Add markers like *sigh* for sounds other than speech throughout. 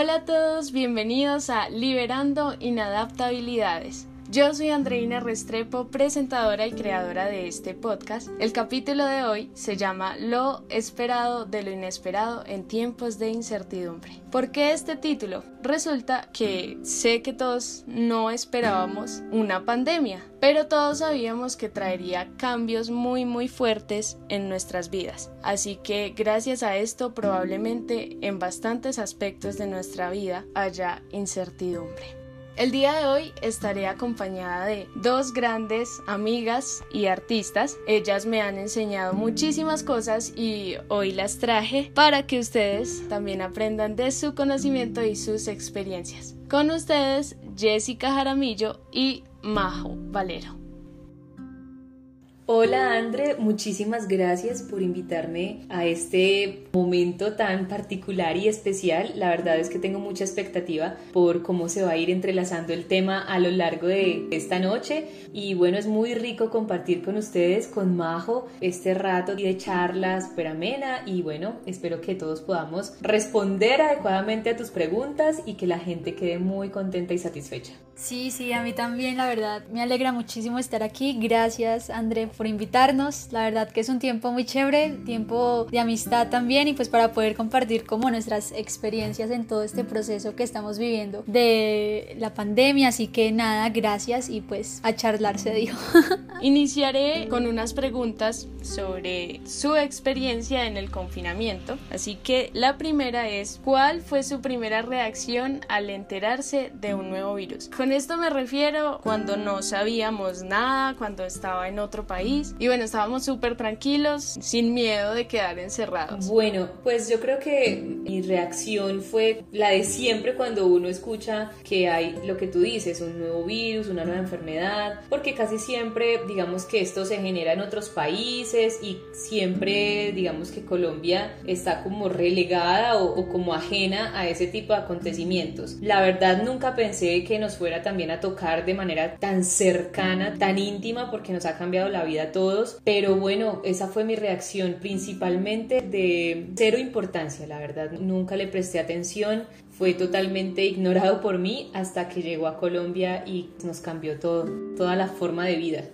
Hola a todos, bienvenidos a Liberando Inadaptabilidades. Yo soy Andreina Restrepo, presentadora y creadora de este podcast. El capítulo de hoy se llama Lo esperado de lo inesperado en tiempos de incertidumbre. ¿Por qué este título? Resulta que sé que todos no esperábamos una pandemia, pero todos sabíamos que traería cambios muy muy fuertes en nuestras vidas. Así que gracias a esto probablemente en bastantes aspectos de nuestra vida haya incertidumbre. El día de hoy estaré acompañada de dos grandes amigas y artistas. Ellas me han enseñado muchísimas cosas y hoy las traje para que ustedes también aprendan de su conocimiento y sus experiencias. Con ustedes, Jessica Jaramillo y Majo Valero. Hola Andre, muchísimas gracias por invitarme a este momento tan particular y especial. La verdad es que tengo mucha expectativa por cómo se va a ir entrelazando el tema a lo largo de esta noche y bueno, es muy rico compartir con ustedes, con Majo, este rato de charlas súper amena y bueno, espero que todos podamos responder adecuadamente a tus preguntas y que la gente quede muy contenta y satisfecha. Sí, sí, a mí también, la verdad, me alegra muchísimo estar aquí. Gracias, André, por invitarnos. La verdad que es un tiempo muy chévere, tiempo de amistad también y pues para poder compartir como nuestras experiencias en todo este proceso que estamos viviendo de la pandemia. Así que nada, gracias y pues a charlar se dijo. *laughs* Iniciaré con unas preguntas sobre su experiencia en el confinamiento. Así que la primera es, ¿cuál fue su primera reacción al enterarse de un nuevo virus? Con esto me refiero cuando no sabíamos nada, cuando estaba en otro país y bueno, estábamos súper tranquilos, sin miedo de quedar encerrados. Bueno, pues yo creo que mi reacción fue la de siempre cuando uno escucha que hay lo que tú dices, un nuevo virus, una nueva enfermedad, porque casi siempre digamos que esto se genera en otros países y siempre digamos que Colombia está como relegada o, o como ajena a ese tipo de acontecimientos. La verdad nunca pensé que nos fuera también a tocar de manera tan cercana, tan íntima, porque nos ha cambiado la vida a todos. Pero bueno, esa fue mi reacción principalmente de cero importancia, la verdad. Nunca le presté atención, fue totalmente ignorado por mí hasta que llegó a Colombia y nos cambió todo, toda la forma de vida.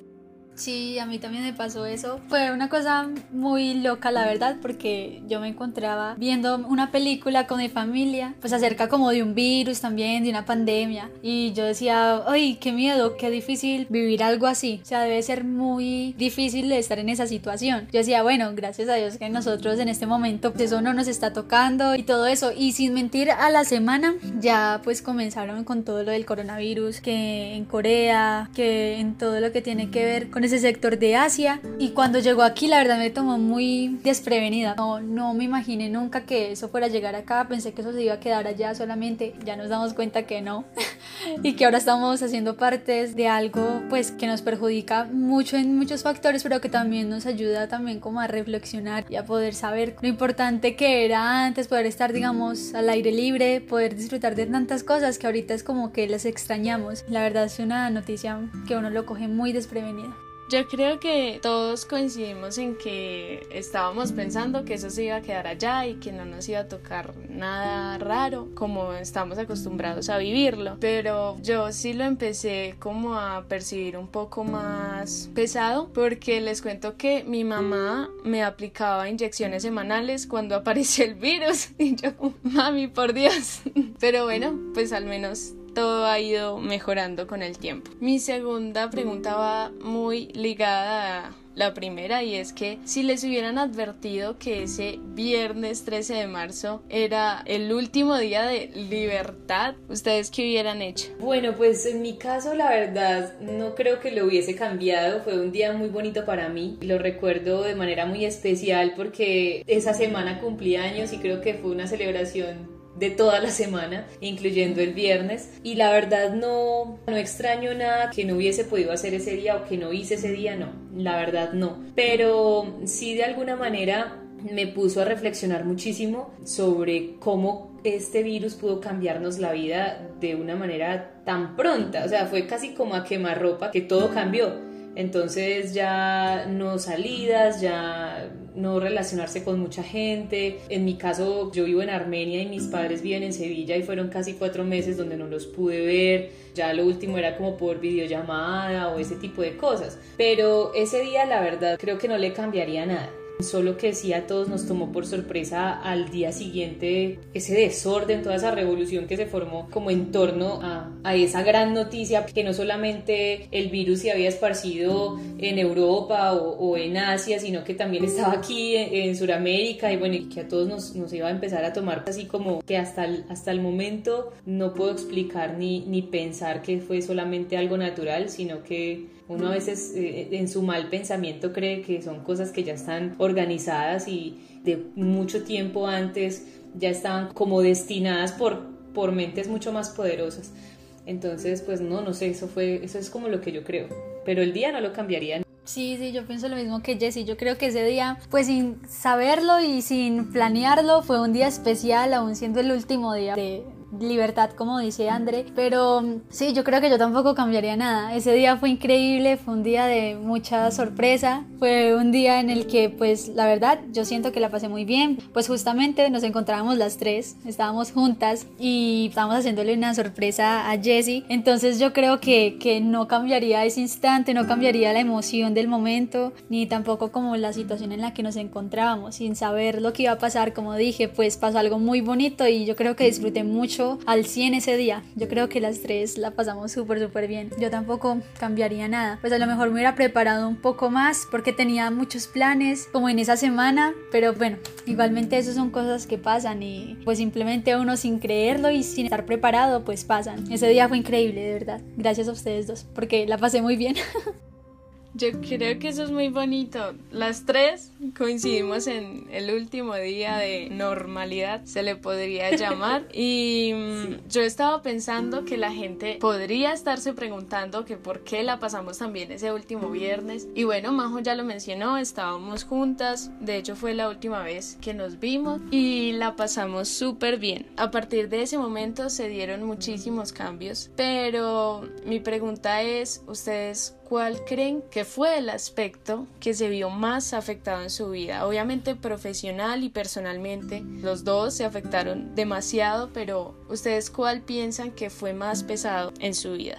Sí, a mí también me pasó eso. Fue una cosa muy loca, la verdad, porque yo me encontraba viendo una película con mi familia, pues acerca como de un virus también, de una pandemia. Y yo decía, ay, qué miedo, qué difícil vivir algo así. O sea, debe ser muy difícil estar en esa situación. Yo decía, bueno, gracias a Dios que nosotros en este momento pues eso no nos está tocando y todo eso. Y sin mentir, a la semana ya pues comenzaron con todo lo del coronavirus, que en Corea, que en todo lo que tiene que ver con ese sector de Asia y cuando llegó aquí la verdad me tomó muy desprevenida. No, no me imaginé nunca que eso fuera a llegar acá, pensé que eso se iba a quedar allá solamente, ya nos damos cuenta que no *laughs* y que ahora estamos haciendo partes de algo pues que nos perjudica mucho en muchos factores pero que también nos ayuda también como a reflexionar y a poder saber lo importante que era antes poder estar digamos al aire libre, poder disfrutar de tantas cosas que ahorita es como que las extrañamos. La verdad es una noticia que uno lo coge muy desprevenido. Yo creo que todos coincidimos en que estábamos pensando que eso se iba a quedar allá y que no nos iba a tocar nada raro como estamos acostumbrados a vivirlo. Pero yo sí lo empecé como a percibir un poco más pesado porque les cuento que mi mamá me aplicaba inyecciones semanales cuando *laughs* apareció el virus y yo, mami, por Dios. Pero bueno, pues al menos todo ha ido mejorando con el tiempo. Mi segunda pregunta va muy ligada a la primera y es que si les hubieran advertido que ese viernes 13 de marzo era el último día de libertad, ¿ustedes qué hubieran hecho? Bueno, pues en mi caso la verdad no creo que lo hubiese cambiado, fue un día muy bonito para mí, lo recuerdo de manera muy especial porque esa semana cumplí años y creo que fue una celebración de toda la semana, incluyendo el viernes. Y la verdad no, no extraño nada que no hubiese podido hacer ese día o que no hice ese día, no, la verdad no. Pero sí de alguna manera me puso a reflexionar muchísimo sobre cómo este virus pudo cambiarnos la vida de una manera tan pronta. O sea, fue casi como a quemar ropa que todo cambió. Entonces ya no salidas, ya no relacionarse con mucha gente. En mi caso, yo vivo en Armenia y mis padres viven en Sevilla y fueron casi cuatro meses donde no los pude ver. Ya lo último era como por videollamada o ese tipo de cosas. Pero ese día, la verdad, creo que no le cambiaría nada. Solo que sí a todos nos tomó por sorpresa al día siguiente ese desorden, toda esa revolución que se formó como en torno a, esa gran noticia que no solamente el virus se había esparcido en Europa o, en Asia, sino que también estaba aquí en, en Sudamérica y bueno, que a todos nos, nos, iba a empezar a tomar así como que hasta el, hasta el momento no puedo explicar ni, ni pensar que fue solamente algo natural, sino que uno a veces eh, en su mal pensamiento cree que son cosas que ya están organizadas y de mucho tiempo antes ya estaban como destinadas por, por mentes mucho más poderosas. Entonces, pues no, no sé, eso fue, eso es como lo que yo creo. Pero el día no lo cambiaría. Sí, sí, yo pienso lo mismo que Jessie. Yo creo que ese día, pues sin saberlo y sin planearlo, fue un día especial, aún siendo el último día de, libertad, como dice André. Pero sí, yo creo que yo tampoco cambiaría nada. Ese día fue increíble, fue un día de mucha sorpresa. Fue un día en el que, pues, la verdad, yo siento que la pasé muy bien. Pues justamente nos encontrábamos las tres, estábamos juntas y estábamos haciéndole una sorpresa a Jessie. Entonces yo creo que, que no cambiaría ese instante, no cambiaría la emoción del momento, ni tampoco como la situación en la que nos encontrábamos, sin saber lo que iba a pasar. Como dije, pues pasó algo muy bonito y yo creo que disfruté mucho al 100 ese día. Yo creo que las tres la pasamos súper, súper bien. Yo tampoco cambiaría nada. Pues a lo mejor me hubiera preparado un poco más porque tenía muchos planes como en esa semana. Pero bueno, igualmente eso son cosas que pasan y pues simplemente uno sin creerlo y sin estar preparado pues pasan. Ese día fue increíble, de verdad. Gracias a ustedes dos porque la pasé muy bien. *laughs* Yo creo que eso es muy bonito. Las tres coincidimos en el último día de normalidad, se le podría *laughs* llamar. Y mm, yo estaba pensando que la gente podría estarse preguntando que por qué la pasamos también ese último viernes. Y bueno, Majo ya lo mencionó, estábamos juntas. De hecho, fue la última vez que nos vimos y la pasamos súper bien. A partir de ese momento se dieron muchísimos cambios. Pero mi pregunta es, ¿ustedes cuál creen que fue el aspecto que se vio más afectado en su vida. Obviamente profesional y personalmente, los dos se afectaron demasiado, pero ustedes cuál piensan que fue más pesado en su vida.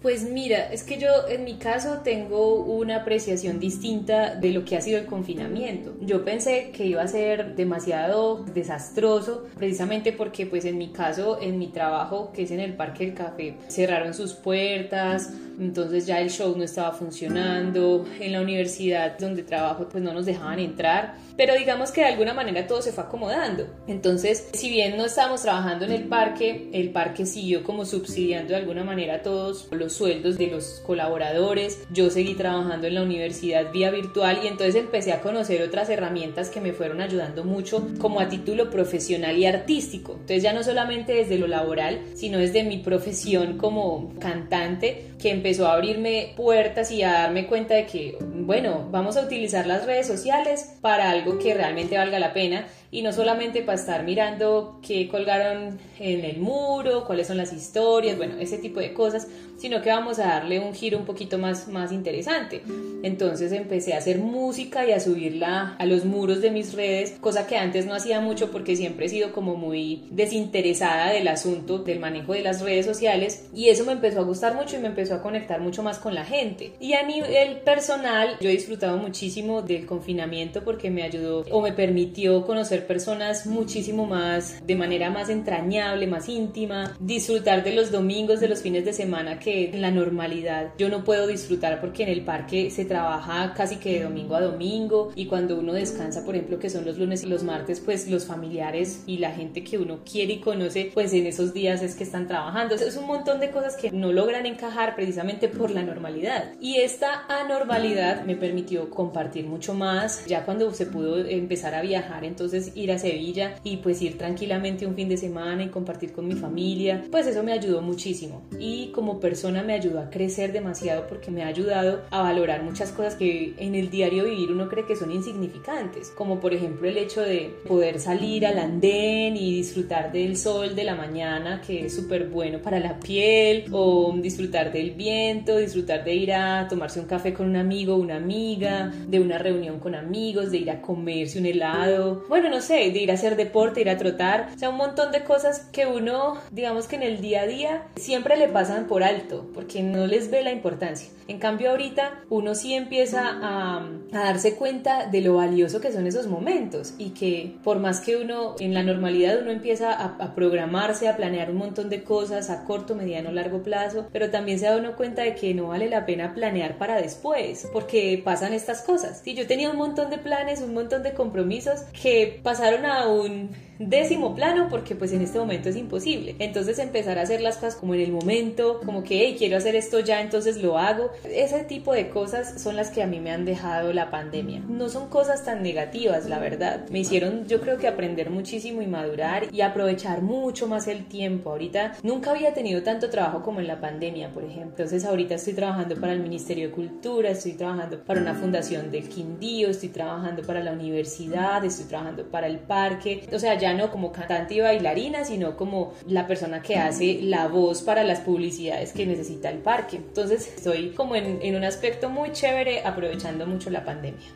Pues mira, es que yo en mi caso tengo una apreciación distinta de lo que ha sido el confinamiento. Yo pensé que iba a ser demasiado desastroso, precisamente porque pues en mi caso, en mi trabajo, que es en el Parque del Café, cerraron sus puertas, entonces ya el show no estaba funcionando, en la universidad donde trabajo pues no nos dejaban entrar, pero digamos que de alguna manera todo se fue acomodando. Entonces, si bien no estábamos trabajando en el parque, el parque siguió como subsidiando de alguna manera todos los sueldos de los colaboradores, yo seguí trabajando en la universidad vía virtual y entonces empecé a conocer otras herramientas que me fueron ayudando mucho como a título profesional y artístico. Entonces ya no solamente desde lo laboral, sino desde mi profesión como cantante, que empezó a abrirme puertas y a darme cuenta de que, bueno, vamos a utilizar las redes sociales para algo que realmente valga la pena y no solamente para estar mirando qué colgaron en el muro, cuáles son las historias, bueno, ese tipo de cosas, sino que vamos a darle un giro un poquito más, más interesante. Entonces empecé a hacer música y a subirla a los muros de mis redes, cosa que antes no hacía mucho porque siempre he sido como muy desinteresada del asunto del manejo de las redes sociales y eso me empezó a gustar mucho y me empezó a conectar mucho más con la gente. Y a nivel personal, yo he disfrutado muchísimo del confinamiento porque me ayudó o me permitió conocer personas muchísimo más, de manera más entrañable, más íntima, disfrutar de los domingos, de los fines de semana que en la normalidad yo no puedo disfrutar porque en el parque se trabaja casi que de domingo a domingo y cuando uno descansa, por ejemplo, que son los lunes y los martes, pues los familiares y la gente que uno quiere y conoce, pues en esos días es que están trabajando. Es un montón de cosas que no logran encajar precisamente por la normalidad. Y esta anormalidad me permitió compartir mucho más. Ya cuando se pudo empezar a viajar, entonces ir a Sevilla y pues ir tranquilamente un fin de semana y compartir con mi familia, pues eso me ayudó muchísimo. Y como persona me ayudó a crecer demasiado porque me ha ayudado a valorar muchas cosas que en el diario vivir uno cree que son insignificantes, como por ejemplo el hecho de poder salir al andén y disfrutar del sol de la mañana, que es súper bueno para la piel, o disfrutar del viento disfrutar de ir a tomarse un café con un amigo, una amiga, de una reunión con amigos, de ir a comerse un helado, bueno, no sé, de ir a hacer deporte, ir a trotar, o sea, un montón de cosas que uno, digamos que en el día a día, siempre le pasan por alto, porque no les ve la importancia. En cambio ahorita uno sí empieza a, a, darse cuenta de lo valioso que son esos momentos y que por más que uno en la normalidad uno empieza a, programarse, a planear un montón de cosas a corto, mediano, largo plazo, pero también se da uno cuenta de que no vale la pena planear para después, porque pasan estas cosas. Si yo tenía un montón de planes, un montón de compromisos que pasaron a un décimo plano porque pues en este momento es imposible. Entonces empezar a hacer las cosas como en el momento, como que hey, quiero hacer esto ya, entonces lo hago. Ese tipo de cosas son las que a mí me han dejado la pandemia. No son cosas tan negativas, la verdad. Me hicieron yo creo que aprender muchísimo y madurar y aprovechar mucho más el tiempo. Ahorita nunca había tenido tanto trabajo como en la pandemia, por ejemplo. Entonces ahorita estoy trabajando para el Ministerio de Cultura, estoy trabajando para una fundación del Quindío, estoy trabajando para la universidad, estoy trabajando para el parque. O sea, ya no como cantante y bailarina, sino como la persona que hace la voz para las publicidades que necesita el parque. Entonces estoy como en, en un aspecto muy chévere aprovechando mucho la pandemia.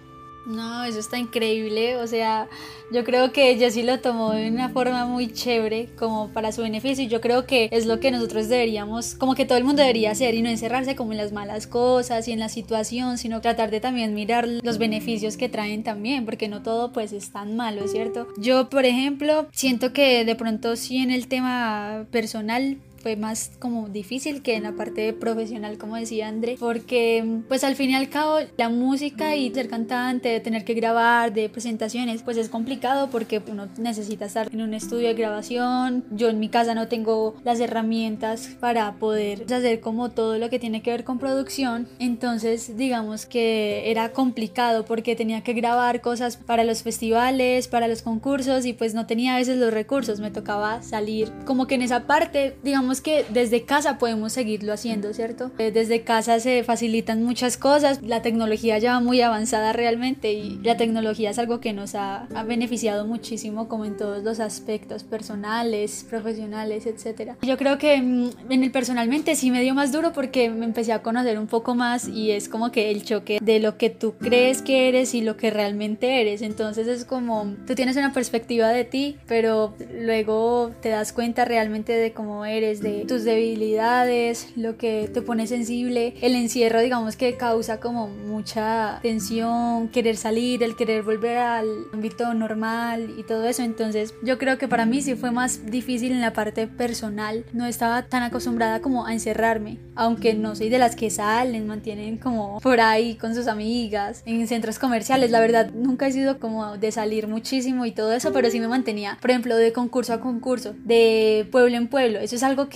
No, eso está increíble. O sea, yo creo que Jessie lo tomó de una forma muy chévere, como para su beneficio. Y yo creo que es lo que nosotros deberíamos, como que todo el mundo debería hacer y no encerrarse como en las malas cosas y en la situación, sino tratar de también mirar los beneficios que traen también, porque no todo pues es tan malo, ¿cierto? Yo, por ejemplo, siento que de pronto sí en el tema personal fue más como difícil que en la parte profesional, como decía André, porque pues al fin y al cabo la música y ser cantante, de tener que grabar, de presentaciones, pues es complicado porque uno necesita estar en un estudio de grabación. Yo en mi casa no tengo las herramientas para poder hacer como todo lo que tiene que ver con producción, entonces digamos que era complicado porque tenía que grabar cosas para los festivales, para los concursos y pues no tenía a veces los recursos, me tocaba salir como que en esa parte, digamos que desde casa podemos seguirlo haciendo, ¿cierto? Eh, desde casa se facilitan muchas cosas, la tecnología ya va muy avanzada realmente y la tecnología es algo que nos ha, ha beneficiado muchísimo como en todos los aspectos personales, profesionales, etc. Yo creo que mm, en el personalmente sí me dio más duro porque me empecé a conocer un poco más y es como que el choque de lo que tú crees que eres y lo que realmente eres. Entonces es como tú tienes una perspectiva de ti, pero luego te das cuenta realmente de cómo eres, de tus debilidades, lo que te pone sensible. El encierro, digamos que causa como mucha tensión, querer salir, el querer volver al ámbito normal y todo eso. Entonces, yo creo que para mí sí fue más difícil en la parte personal. No estaba tan acostumbrada como a encerrarme, aunque no soy de las que salen, mantienen como por ahí con sus amigas, en centros comerciales. La verdad, nunca he sido como de salir muchísimo y todo eso, pero sí me mantenía, por ejemplo, de concurso a concurso, de pueblo en pueblo. Eso es algo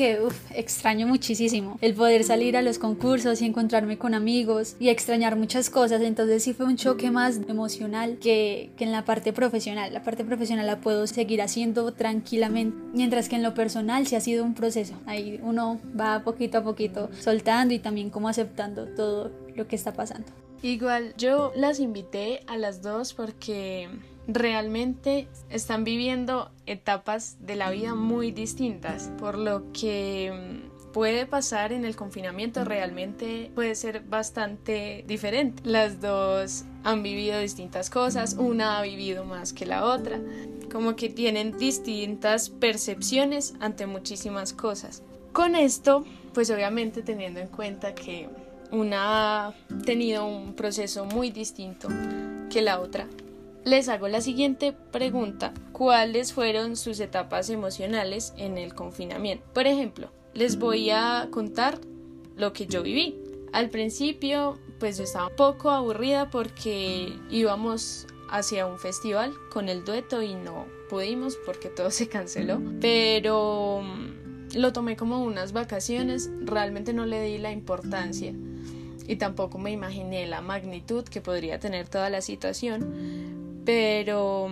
extraño muchísimo. El poder salir a los concursos y encontrarme con amigos y extrañar muchas cosas. Entonces sí fue un choque más emocional que, que en la parte profesional. La parte profesional la puedo seguir haciendo tranquilamente. Mientras que en lo personal sí ha sido un proceso. Ahí uno va poquito a poquito soltando y también como aceptando todo lo que está pasando. Igual yo las invité a las dos porque realmente están viviendo etapas de la vida muy distintas, por lo que mm, puede pasar en el confinamiento realmente puede ser bastante diferente. Las dos han vivido distintas cosas, una ha vivido más que la otra, como que tienen distintas percepciones ante muchísimas cosas. Con esto, pues obviamente teniendo en cuenta que una ha tenido un proceso muy distinto que la otra, les hago la siguiente pregunta. ¿Cuáles fueron sus etapas emocionales en el confinamiento? Por ejemplo, les voy a contar lo que yo viví. Al principio, pues yo estaba un poco aburrida porque íbamos hacia un festival con el dueto y no pudimos porque todo se canceló. Pero mm, lo tomé como unas vacaciones, realmente no le di la importancia y tampoco me imaginé la magnitud que podría tener toda la situación pero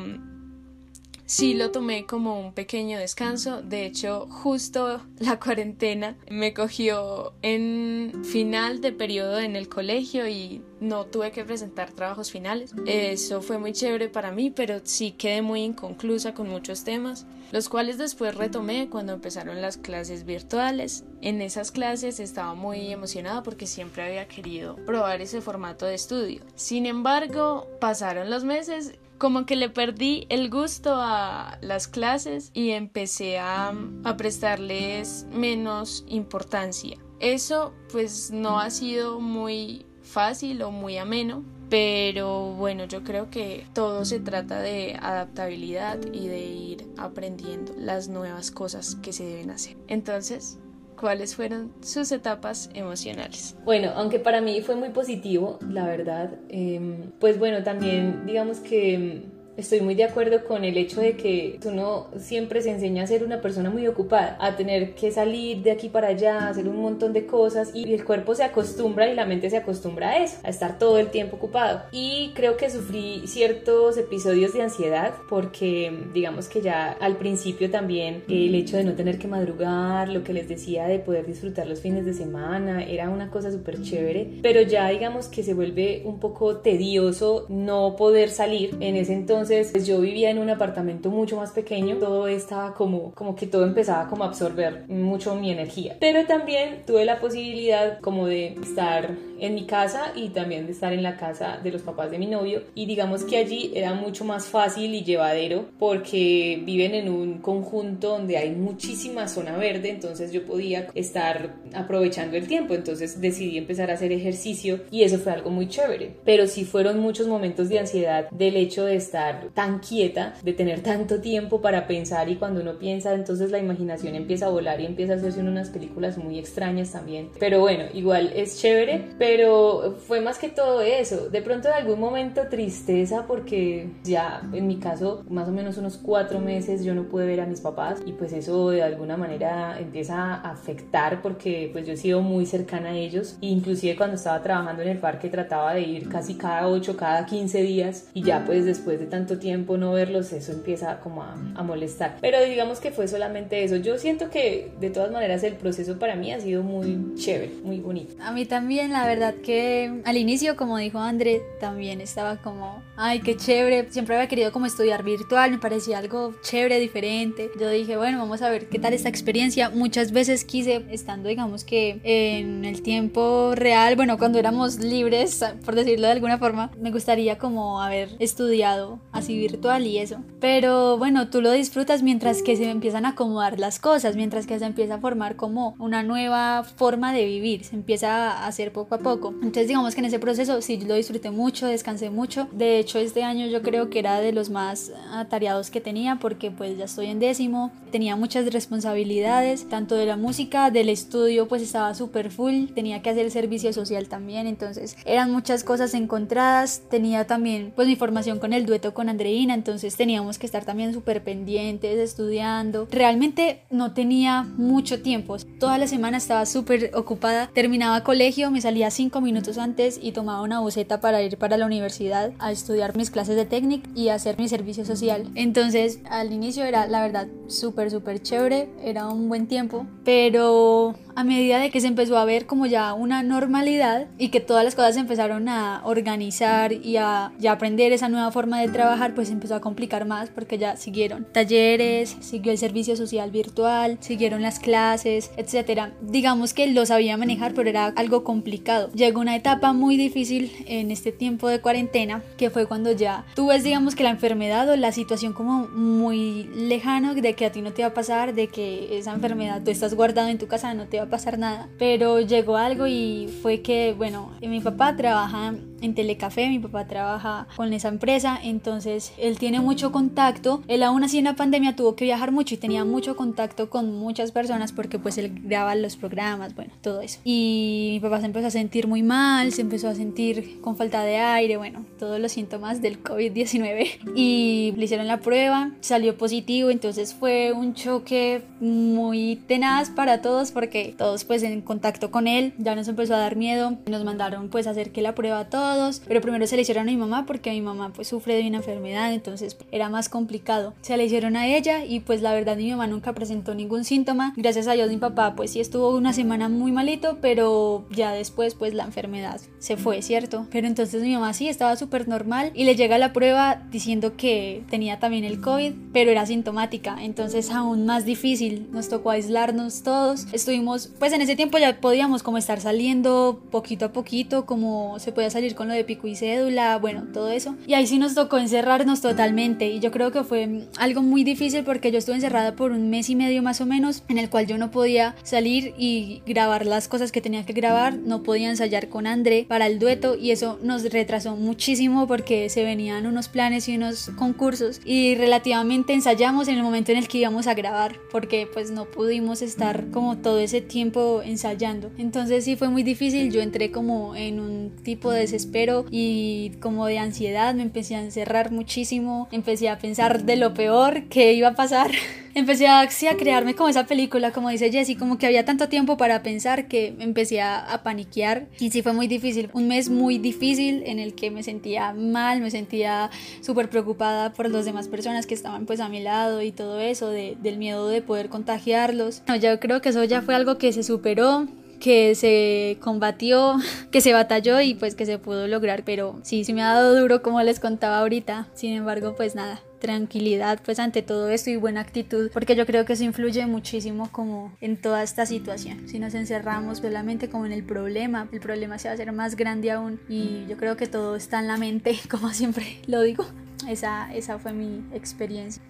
sí lo tomé como un pequeño descanso. De hecho, justo la *laughs* cuarentena me cogió en final de periodo en el colegio y no tuve que presentar trabajos finales. Eso fue muy chévere para mí, pero sí quedé muy inconclusa con muchos temas, los cuales después retomé cuando empezaron las clases virtuales. En esas clases estaba muy emocionada porque siempre había querido probar ese formato de estudio. Sin embargo, pasaron los meses como que le perdí el gusto a las clases y empecé a, a, prestarles menos importancia. Eso pues no ha sido muy fácil o muy ameno, pero bueno, yo creo que todo se trata de adaptabilidad y de ir aprendiendo las nuevas cosas que se deben hacer. Entonces, ¿cuáles fueron sus etapas emocionales? Bueno, aunque para mí fue muy positivo, la verdad, eh, pues bueno, también digamos que Estoy muy de acuerdo con el hecho de que uno siempre se enseña a ser una persona muy ocupada, a tener que salir de aquí para allá, hacer un montón de cosas y el cuerpo se acostumbra y la mente se acostumbra a eso, a estar todo el tiempo ocupado. Y creo que sufrí ciertos episodios de ansiedad porque digamos que ya al principio también el hecho de no tener que madrugar, lo que les decía de poder disfrutar los fines de semana, era una cosa súper chévere, pero ya digamos que se vuelve un poco tedioso no poder salir en ese entonces entonces pues, yo vivía en un apartamento mucho más pequeño, todo estaba como, como que todo empezaba como a absorber mucho mi energía. Pero también tuve la posibilidad como de estar en mi casa y también de estar en la casa de los papás de mi novio. Y digamos que allí era mucho más fácil y llevadero porque viven en un conjunto donde hay muchísima zona verde entonces yo podía estar aprovechando el tiempo. Entonces decidí empezar a hacer ejercicio y eso fue algo muy chévere. Pero sí fueron muchos momentos de ansiedad del hecho de estar tan quieta de tener tanto tiempo para pensar y cuando uno piensa entonces la imaginación empieza a volar y empieza a hacerse unas películas muy extrañas también. Pero bueno igual es chévere pero fue más que todo eso. De pronto en algún momento tristeza porque ya en mi caso más o menos unos cuatro meses yo no pude ver a mis papás y pues eso de alguna manera empieza a afectar porque pues yo he sido muy cercana a ellos inclusive cuando estaba trabajando en el parque trataba de ir casi cada ocho, cada 15 días y ya pues después de tanto tiempo no verlos eso empieza como a, a molestar. Pero digamos que fue solamente eso. Yo siento que de todas maneras el proceso para mí ha sido muy chévere, muy bonito. A mí también la verdad que al inicio, como dijo André, también estaba como, ay, qué chévere. Siempre había querido como estudiar virtual, me parecía algo chévere, diferente. Yo dije, bueno, vamos a ver qué tal esta experiencia. Muchas veces quise, estando digamos que en el tiempo real, bueno, cuando éramos libres, por decirlo de alguna forma, me gustaría como haber estudiado así virtual y eso. Pero bueno, tú lo disfrutas mientras que se empiezan a acomodar las cosas, mientras que se empieza a formar como una nueva forma de vivir, se empieza a hacer poco a poco. Entonces digamos que en ese proceso sí lo disfruté mucho, descansé mucho. De hecho este año yo creo que era de los más atareados que tenía porque pues ya estoy en décimo, tenía muchas responsabilidades, tanto de la música, del estudio pues estaba súper full, tenía que hacer servicio social también, entonces eran muchas cosas encontradas, tenía también pues mi formación con el dueto con Andreina, entonces teníamos que estar también súper pendientes, estudiando. Realmente no tenía mucho tiempo, toda la semana estaba súper ocupada, terminaba colegio, me salía cinco minutos antes y tomaba una buceta para ir para la universidad a estudiar mis clases de técnica y hacer mi servicio social. Entonces al inicio era la verdad súper súper chévere, era un buen tiempo, pero a medida de que se empezó a ver como ya una normalidad y que todas las cosas se empezaron a organizar y a ya aprender esa nueva forma de trabajar, pues empezó a complicar más porque ya siguieron talleres, siguió el servicio social virtual, siguieron las clases, etcétera. Digamos que lo sabía manejar, pero era algo complicado. Llegó una etapa muy difícil en este tiempo de cuarentena, que fue cuando ya tú ves, digamos que la enfermedad o la situación como muy lejano de que a ti no te va a pasar, de que esa enfermedad tú estás guardado en tu casa, no te va pasar nada. Pero llegó algo y fue que, bueno, mi papá trabaja en Telecafé, mi papá trabaja con esa empresa, entonces él tiene mucho contacto. Él aún así en la pandemia tuvo que viajar mucho y tenía mucho contacto con muchas personas porque pues él graba los programas, bueno, todo eso. Y mi papá se empezó a sentir muy mal, se empezó a sentir con falta de aire, bueno, todos los síntomas del COVID-19 *laughs* y le hicieron la prueba, salió positivo, entonces fue un choque muy tenaz para todos porque todos pues en contacto con él, ya nos empezó a dar miedo, nos mandaron pues hacer que la prueba a todos todos, pero primero se le hicieron a mi mamá porque mi mamá pues sufre de una enfermedad, entonces era más complicado. Se le hicieron a ella y pues la verdad mi mamá nunca presentó ningún síntoma. Gracias a Dios mi papá pues sí estuvo una semana muy malito, pero ya después pues la enfermedad se fue, ¿cierto? Pero entonces mi mamá sí estaba súper normal y le llega la prueba diciendo que tenía también el COVID, pero era sintomática, entonces aún más difícil. Nos tocó aislarnos todos. Estuvimos, pues en ese tiempo ya podíamos como estar saliendo poquito a poquito, como se podía salir con lo de pico y cédula, bueno, todo eso. Y ahí sí nos tocó encerrarnos totalmente y yo creo que fue algo muy difícil porque yo estuve encerrada por un mes y medio más o menos en el cual yo no podía salir y grabar las cosas que tenía que grabar, no podía ensayar con André para el dueto y eso nos retrasó muchísimo porque se venían unos planes y unos concursos y relativamente ensayamos en el momento en el que íbamos a grabar porque pues no pudimos estar como todo ese tiempo ensayando. Entonces sí fue muy difícil, yo entré como en un tipo de desespero y como de ansiedad, me empecé a encerrar muchísimo, empecé a pensar de lo peor que iba a pasar. *laughs* empecé a, a crearme como esa película, como dice Jessie, como que había tanto tiempo para pensar que empecé a, a paniquear y sí fue muy difícil, un mes muy difícil en el que me sentía mal, me sentía súper preocupada por las demás personas que estaban pues a mi lado y todo eso, de, del miedo de poder contagiarlos. No, yo creo que eso ya fue algo que se superó que se combatió, *laughs* que se batalló y pues que se pudo lograr, pero sí, sí me ha dado duro como les contaba ahorita, sin embargo pues nada, tranquilidad pues ante todo esto y buena actitud porque yo creo que eso influye muchísimo como en toda esta situación. Si nos encerramos solamente como en el problema el problema se va a hacer más grande aún y yo creo que todo está en la mente *laughs* como siempre lo digo. Esa, esa fue mi experiencia.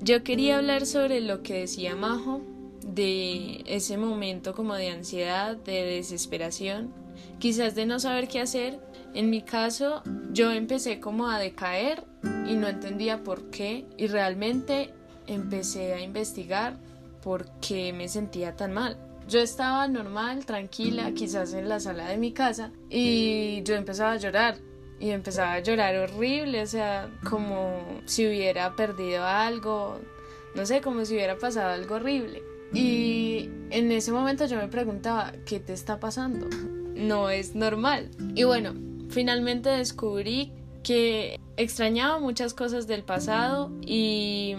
Yo quería hablar sobre lo que decía Majo de ese momento como de ansiedad, de desesperación, quizás de no saber qué hacer. En mi caso, yo empecé como a decaer y no entendía por qué y realmente empecé a investigar por qué me sentía tan mal. Yo estaba normal, tranquila, quizás en la sala de mi casa y yo empezaba a llorar y empezaba a llorar horrible, o sea, como si hubiera perdido algo, no sé, como si hubiera pasado algo horrible. Y en ese momento yo me preguntaba, ¿qué te está pasando? No es normal. Y bueno, finalmente descubrí que extrañaba muchas cosas del pasado y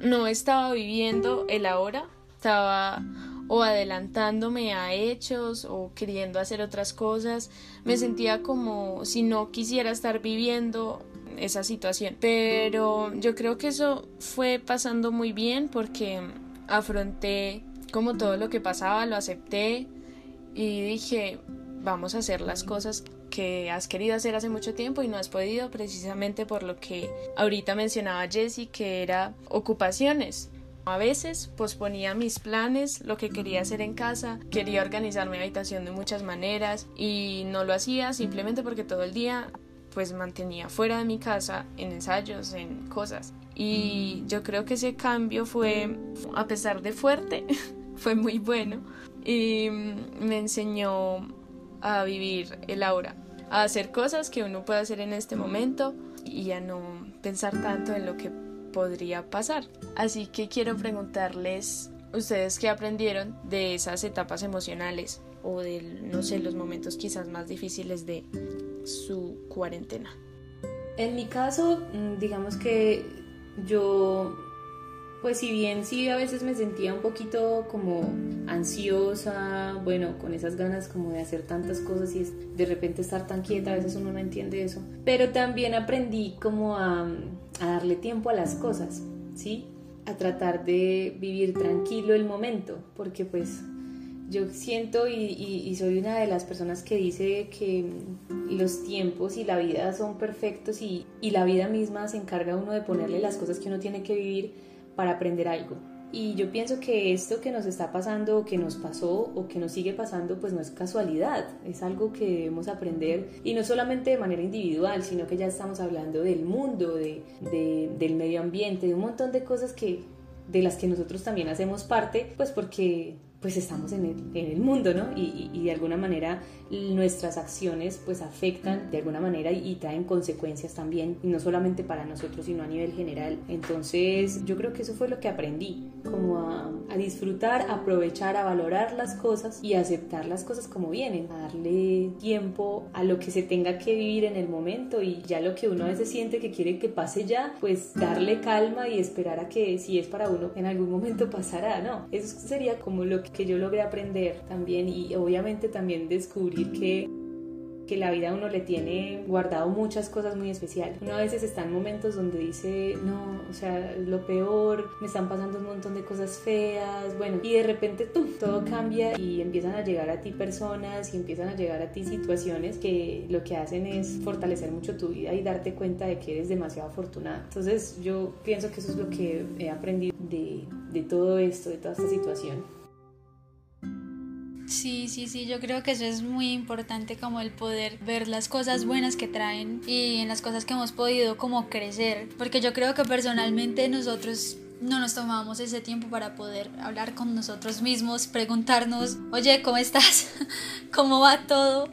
no estaba viviendo el ahora, estaba o adelantándome a hechos o queriendo hacer otras cosas. Me sentía como si no quisiera estar viviendo esa situación. Pero yo creo que eso fue pasando muy bien porque afronté como todo lo que pasaba, lo acepté y dije, vamos a hacer las cosas que has querido hacer hace mucho tiempo y no has podido precisamente por lo que ahorita mencionaba Jessie, que era ocupaciones. A veces posponía mis planes, lo que quería hacer en casa, quería organizar mi habitación de muchas maneras y no lo hacía simplemente porque todo el día pues mantenía fuera de mi casa en ensayos, en cosas. Y yo creo que ese cambio fue, a pesar de fuerte, *laughs* fue muy bueno y me enseñó a vivir el aura, a hacer cosas que uno puede hacer en este momento y a no pensar tanto en lo que podría pasar. Así que quiero preguntarles, ustedes qué aprendieron de esas etapas emocionales o de, no sé, los momentos quizás más difíciles de su cuarentena. En mi caso, mm, digamos que yo, pues si bien sí a veces me sentía un poquito como ansiosa, bueno, con esas ganas como de hacer tantas cosas y de repente estar tan quieta, a veces uno no entiende eso, pero también aprendí como a, a darle tiempo a las cosas, ¿sí? A tratar de vivir tranquilo el momento, porque pues yo siento y, soy una de las personas que dice que los tiempos y la vida son perfectos y, la vida misma se encarga uno de ponerle las cosas que uno tiene que vivir para aprender algo. Y yo pienso que esto que nos está pasando, o que nos pasó o que nos sigue pasando, pues no es casualidad, es algo que debemos aprender y no solamente de manera individual, sino que ya estamos hablando del mundo, de, del medio ambiente, de un montón de cosas que, de las que nosotros también hacemos parte, pues porque pues estamos en el, mundo, ¿no? Y, de alguna manera nuestras acciones pues afectan de alguna manera y, traen consecuencias también, y no solamente para nosotros, sino a nivel general. Entonces yo creo que eso fue lo que aprendí, como a, a disfrutar, a aprovechar, a valorar las cosas y aceptar las cosas como vienen, a darle tiempo a lo que se tenga que vivir en el momento y ya lo que uno a veces siente que quiere que pase ya, pues darle calma y esperar a que si es para uno en algún momento pasará, ¿no? Eso sería como lo que yo logré aprender también y obviamente también descubrir que que la vida a uno le tiene guardado muchas cosas muy especiales. Uno a veces está en momentos donde dice, no, o sea, lo peor, me están pasando un montón de cosas feas, bueno, y de repente ¡tum! todo cambia y empiezan a llegar a ti personas y empiezan a llegar a ti situaciones que lo que hacen es fortalecer mucho tu vida y darte cuenta de que eres demasiado afortunada. Entonces yo pienso que eso es lo que he aprendido de, de todo esto, de toda esta situación. Sí, sí, sí, yo creo que eso es muy importante como el poder ver las cosas buenas que traen y en las cosas que hemos podido como crecer, porque yo creo que personalmente nosotros no nos tomamos ese tiempo para poder hablar con nosotros mismos, preguntarnos, oye, ¿cómo estás? *laughs* ¿Cómo va todo?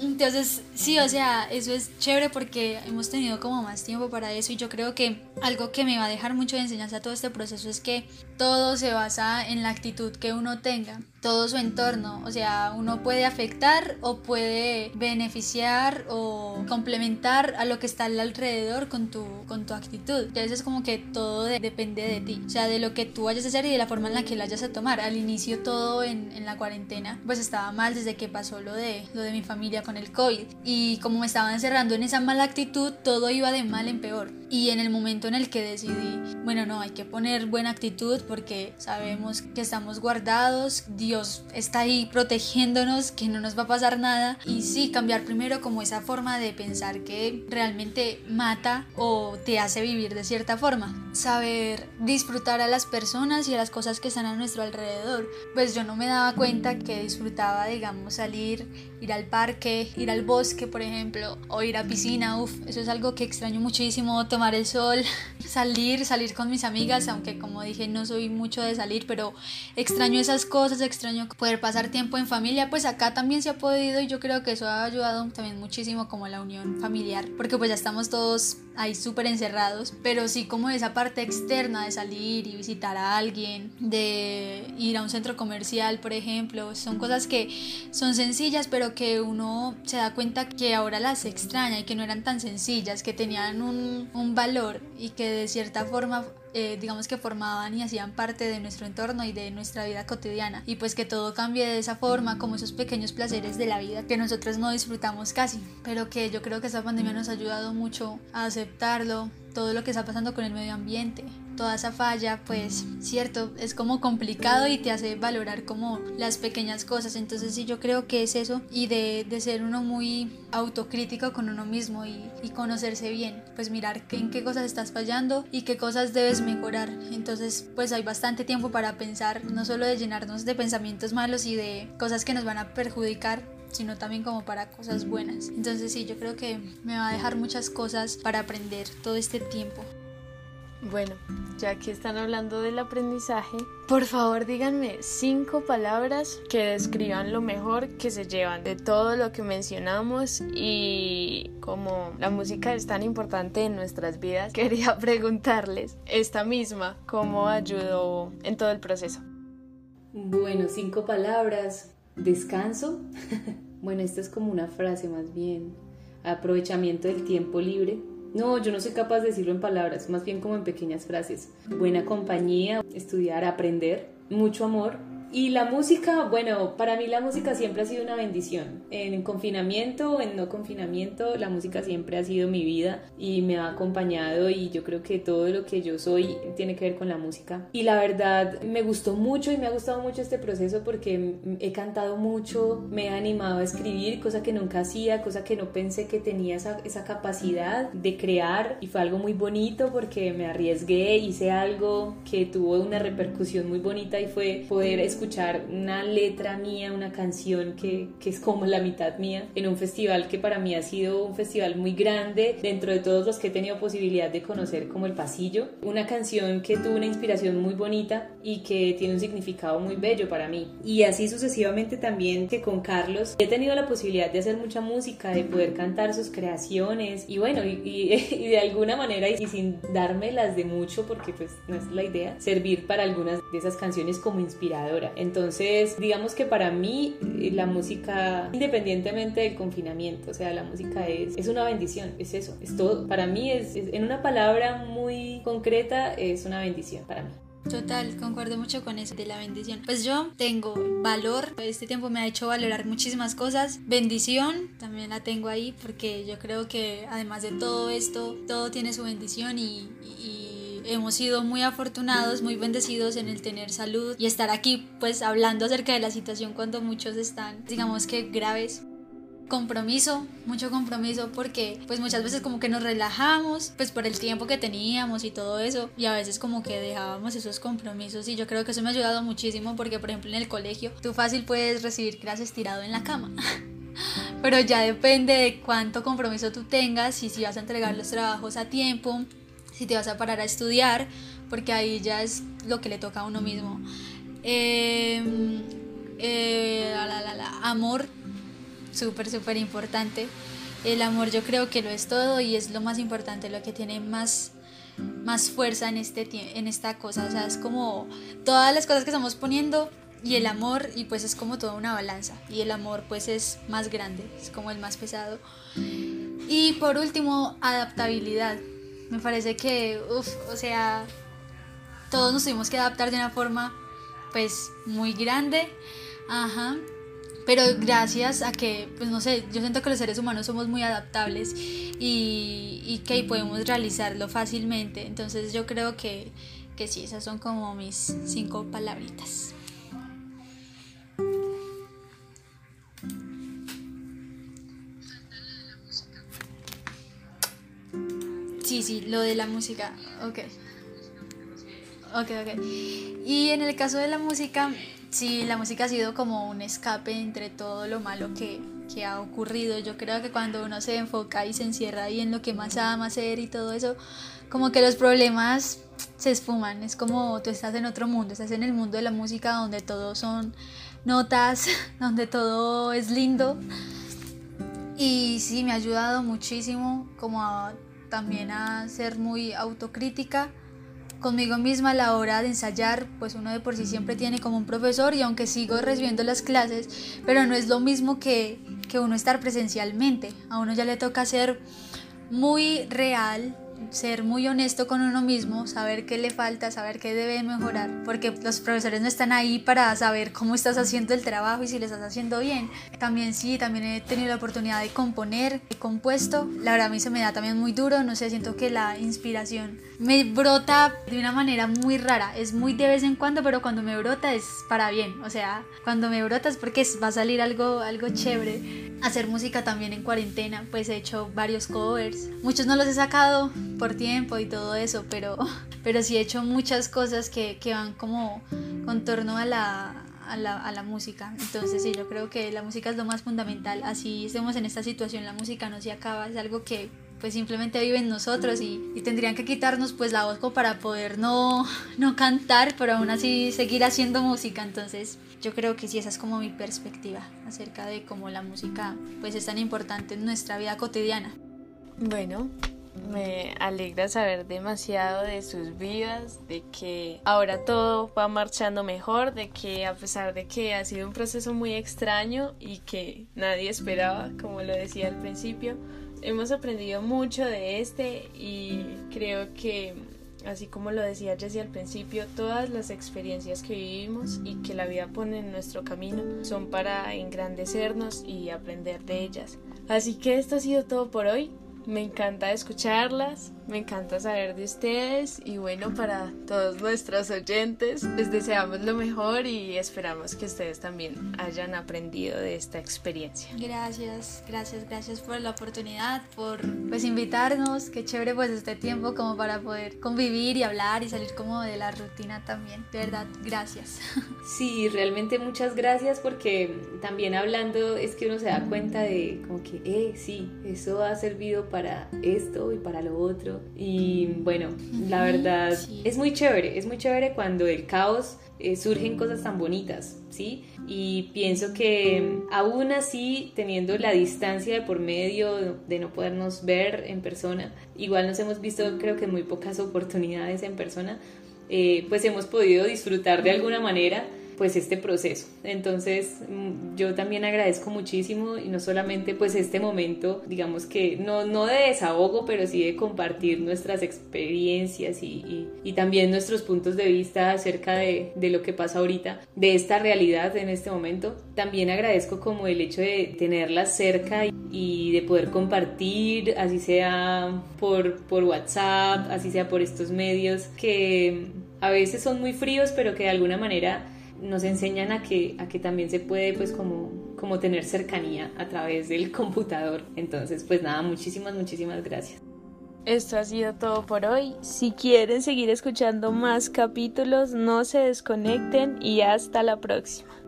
Entonces, sí, o sea, eso es chévere porque hemos tenido como más tiempo para eso y yo creo que algo que me va a dejar mucho de enseñanza a todo este proceso es que todo se basa en la actitud que uno tenga, todo su entorno, o sea, uno puede afectar o puede beneficiar o complementar a lo que está alrededor con tu, con tu actitud. A veces como que todo depende de ti, o sea, de lo que tú vayas a hacer y de la forma en la que lo vayas a tomar. Al inicio todo en, en la cuarentena, pues estaba mal desde que pasó lo de, lo de mi familia con el COVID y como me estaba encerrando en esa mala actitud, todo iba de mal en peor. Y en el momento en el que decidí, bueno, no, hay que poner buena actitud porque sabemos que estamos guardados, Dios está ahí protegiéndonos, que no nos va a pasar nada. Y sí, cambiar primero como esa forma de pensar que realmente mata o te hace vivir de cierta forma. Saber disfrutar a las personas y a las cosas que están a nuestro alrededor. Pues yo no me daba cuenta que disfrutaba, digamos, salir, ir al parque, ir al bosque, por ejemplo, o ir a piscina. Uf, eso es algo que extraño muchísimo tomar el sol, *laughs* salir, salir con mis amigas, aunque como dije no soy mucho de salir, pero extraño esas cosas, extraño poder pasar tiempo en familia, pues acá también se ha podido y yo creo que eso ha ayudado también muchísimo como la unión familiar, porque pues ya estamos todos ahí súper encerrados, pero sí como esa parte externa de salir y visitar a alguien, de ir a un centro comercial, por ejemplo, son cosas que son sencillas, pero que uno se da cuenta que ahora las extraña y que no eran tan sencillas, que tenían un, un valor y que de cierta forma eh, digamos que formaban y hacían parte de nuestro entorno y de nuestra vida cotidiana. Y pues que todo cambie de esa forma como esos pequeños placeres de la vida que nosotros no disfrutamos casi. Pero que yo creo que esta pandemia nos ha ayudado mucho a aceptarlo todo lo que está pasando con el medio ambiente toda esa falla, pues cierto, es como complicado y te hace valorar como las pequeñas cosas. Entonces sí, yo creo que es eso y de, de ser uno muy autocrítico con uno mismo y, y, conocerse bien, pues mirar en qué cosas estás fallando y qué cosas debes mejorar. Entonces pues hay bastante tiempo para pensar, no solo de llenarnos de pensamientos malos y de cosas que nos van a perjudicar, sino también como para cosas buenas. Entonces sí, yo creo que me va a dejar muchas cosas para aprender todo este tiempo. Bueno, ya que están hablando del aprendizaje, por favor díganme cinco palabras que describan lo mejor que se llevan de todo lo que mencionamos y como la música es tan importante en nuestras vidas, *laughs* quería preguntarles esta misma, ¿cómo ayudó en todo el proceso? Bueno, cinco palabras. Descanso. *laughs* bueno, esta es como una frase más bien. Aprovechamiento del tiempo libre no, yo no soy capaz de decirlo en palabras, más bien como en pequeñas frases. Buena compañía, estudiar, aprender, mucho amor, y la música, bueno, para mí la música siempre ha sido una bendición. En confinamiento o en no confinamiento, la música siempre ha sido mi vida y me ha acompañado y yo creo que todo lo que yo soy tiene que ver con la música. Y la verdad me gustó mucho y me ha gustado mucho este proceso porque he cantado mucho, me he animado a escribir, cosa que nunca hacía, cosa que no pensé que tenía esa, esa capacidad de crear y fue algo muy bonito porque me arriesgué, hice algo que tuvo una repercusión muy bonita y fue poder escuchar escuchar una letra mía, una canción que, que, es como la mitad mía, en un festival que para mí ha sido un festival muy grande, dentro de todos los que he tenido posibilidad de conocer como el pasillo. Una canción que tuvo una inspiración muy bonita y que tiene un significado muy bello para mí. Y así sucesivamente también que con Carlos he tenido la posibilidad de hacer mucha música, de poder cantar sus creaciones y bueno, y, y, *laughs* de alguna manera y sin darme las de mucho porque pues no es la idea, servir para algunas de esas canciones como inspiradora. Entonces, digamos que para mí eh, la música, independientemente del confinamiento, o sea, la música es, es una bendición, es eso, es todo. Para mí es, en una palabra muy concreta, es una bendición para mí. Total, concuerdo mucho con eso de la bendición. Pues yo tengo valor, este tiempo me ha hecho valorar muchísimas cosas. Bendición también la tengo ahí porque yo creo que además de todo esto, todo tiene su bendición y, y hemos sido muy afortunados, muy bendecidos en el tener salud y estar aquí pues hablando acerca de la situación cuando muchos están, digamos que graves compromiso, mucho compromiso porque pues muchas veces como que nos relajamos pues por el tiempo que teníamos y todo eso y a veces como que dejábamos esos compromisos y yo creo que eso me ha ayudado muchísimo porque por ejemplo en el colegio tú fácil puedes recibir clases tirado en la cama. *laughs* Pero ya depende de cuánto compromiso tú tengas y si vas a entregar los trabajos a tiempo, si te vas a parar a estudiar, porque ahí ya es lo que le toca a uno mismo. Em, eh, la, la, la, amor súper, súper importante. El amor yo creo que lo es todo y es lo más importante, lo que tiene más, más fuerza en, este, en esta cosa. O sea, es como todas las cosas que estamos poniendo y el amor y pues es como toda una balanza. Y el amor pues es más grande, es como el más pesado. Y por último, adaptabilidad. Me parece que, uff, o sea, todos nos tuvimos que adaptar de una forma pues muy grande. Ajá. Pero gracias a que, pues no sé, yo siento que los seres humanos somos muy adaptables y, y que podemos realizarlo fácilmente. Entonces yo creo que, que sí, esas son como mis cinco palabritas. Sí, sí, lo de la música, ok. Ok, ok. Y en el caso de la música, Sí, la música ha sido como un escape entre todo lo malo que, que, ha ocurrido. Yo creo que cuando uno se enfoca y se encierra ahí en lo que más ama hacer y todo eso, como que los problemas se esfuman. Es como tú estás en otro mundo, estás en el mundo de la música donde todo son notas, *laughs* donde todo es lindo. Y sí, me ha ayudado muchísimo como también a ser muy autocrítica conmigo misma a la hora de ensayar, pues uno de por sí siempre tiene como un profesor y aunque sigo recibiendo las clases, pero no es lo mismo que, que uno estar presencialmente. A uno ya le toca ser muy real, ser muy honesto con uno mismo, saber qué le falta, saber qué debe mejorar, porque los profesores no están ahí para saber cómo estás haciendo el trabajo y si le estás haciendo bien. También sí, también he tenido la oportunidad de componer, he compuesto, la verdad a mí se me da también muy duro, no sé, siento que la inspiración me brota de una manera muy rara, es muy de vez en cuando, pero cuando me brota es para bien, o sea, cuando me brota es porque va a salir algo, algo chévere. Hacer música también en cuarentena, pues he hecho varios covers, muchos no los he sacado por tiempo y todo eso, pero, *laughs* pero sí he hecho muchas cosas que, que van como con torno a la, a la, a la, música. Entonces sí, yo creo que la música es lo más fundamental. Así estemos en esta situación, la música no se acaba, es algo que pues simplemente vive en nosotros y, y tendrían que quitarnos pues la voz para poder no, *laughs* no cantar, pero aún así seguir haciendo música. Entonces yo creo que sí, esa es como mi perspectiva acerca de cómo la música pues es tan importante en nuestra vida cotidiana. Bueno, me alegra saber demasiado de sus vidas, de que ahora todo va marchando mejor, de que a pesar de que ha sido un proceso muy extraño y que nadie esperaba, como lo decía al principio, hemos aprendido mucho de este y creo que, así como lo decía Jessie al principio, todas las experiencias que vivimos y que la vida pone en nuestro camino son para engrandecernos y aprender de ellas. Así que esto ha sido todo por hoy. Me encanta escucharlas, me encanta saber de ustedes y bueno, para todos nuestros oyentes les deseamos lo mejor y esperamos que ustedes también hayan aprendido de esta experiencia. Gracias, gracias, gracias por la oportunidad, por pues invitarnos, qué chévere pues este tiempo como para poder convivir y hablar y salir como de la rutina también. De verdad, gracias. *laughs* Sí, realmente muchas gracias porque también hablando es que uno se da cuenta de como que, eh, sí, eso ha servido para esto y para lo otro. Y bueno, la verdad es muy chévere, es muy chévere cuando el caos eh, surgen cosas tan bonitas, ¿sí? Y pienso que aún así, teniendo la distancia de por medio de no podernos ver en persona, igual nos hemos visto creo que muy pocas oportunidades en persona, eh, pues hemos podido disfrutar de alguna manera pues este proceso. Entonces mm, yo también agradezco muchísimo y no solamente pues este momento, digamos que no, no de desahogo, pero sí de compartir nuestras experiencias y, y, también nuestros puntos de vista acerca de, de, lo que pasa ahorita, de esta realidad en este momento. También agradezco como el hecho de tenerlas cerca y de poder compartir, así sea por, por WhatsApp, así sea por estos medios que a veces son muy fríos, pero que de alguna manera nos enseñan a que, a que también se puede pues como, como tener cercanía a través del *laughs* computador. Entonces pues nada, muchísimas, muchísimas gracias. Esto ha sido todo por hoy. Si quieren seguir escuchando más capítulos, no se desconecten y hasta la próxima.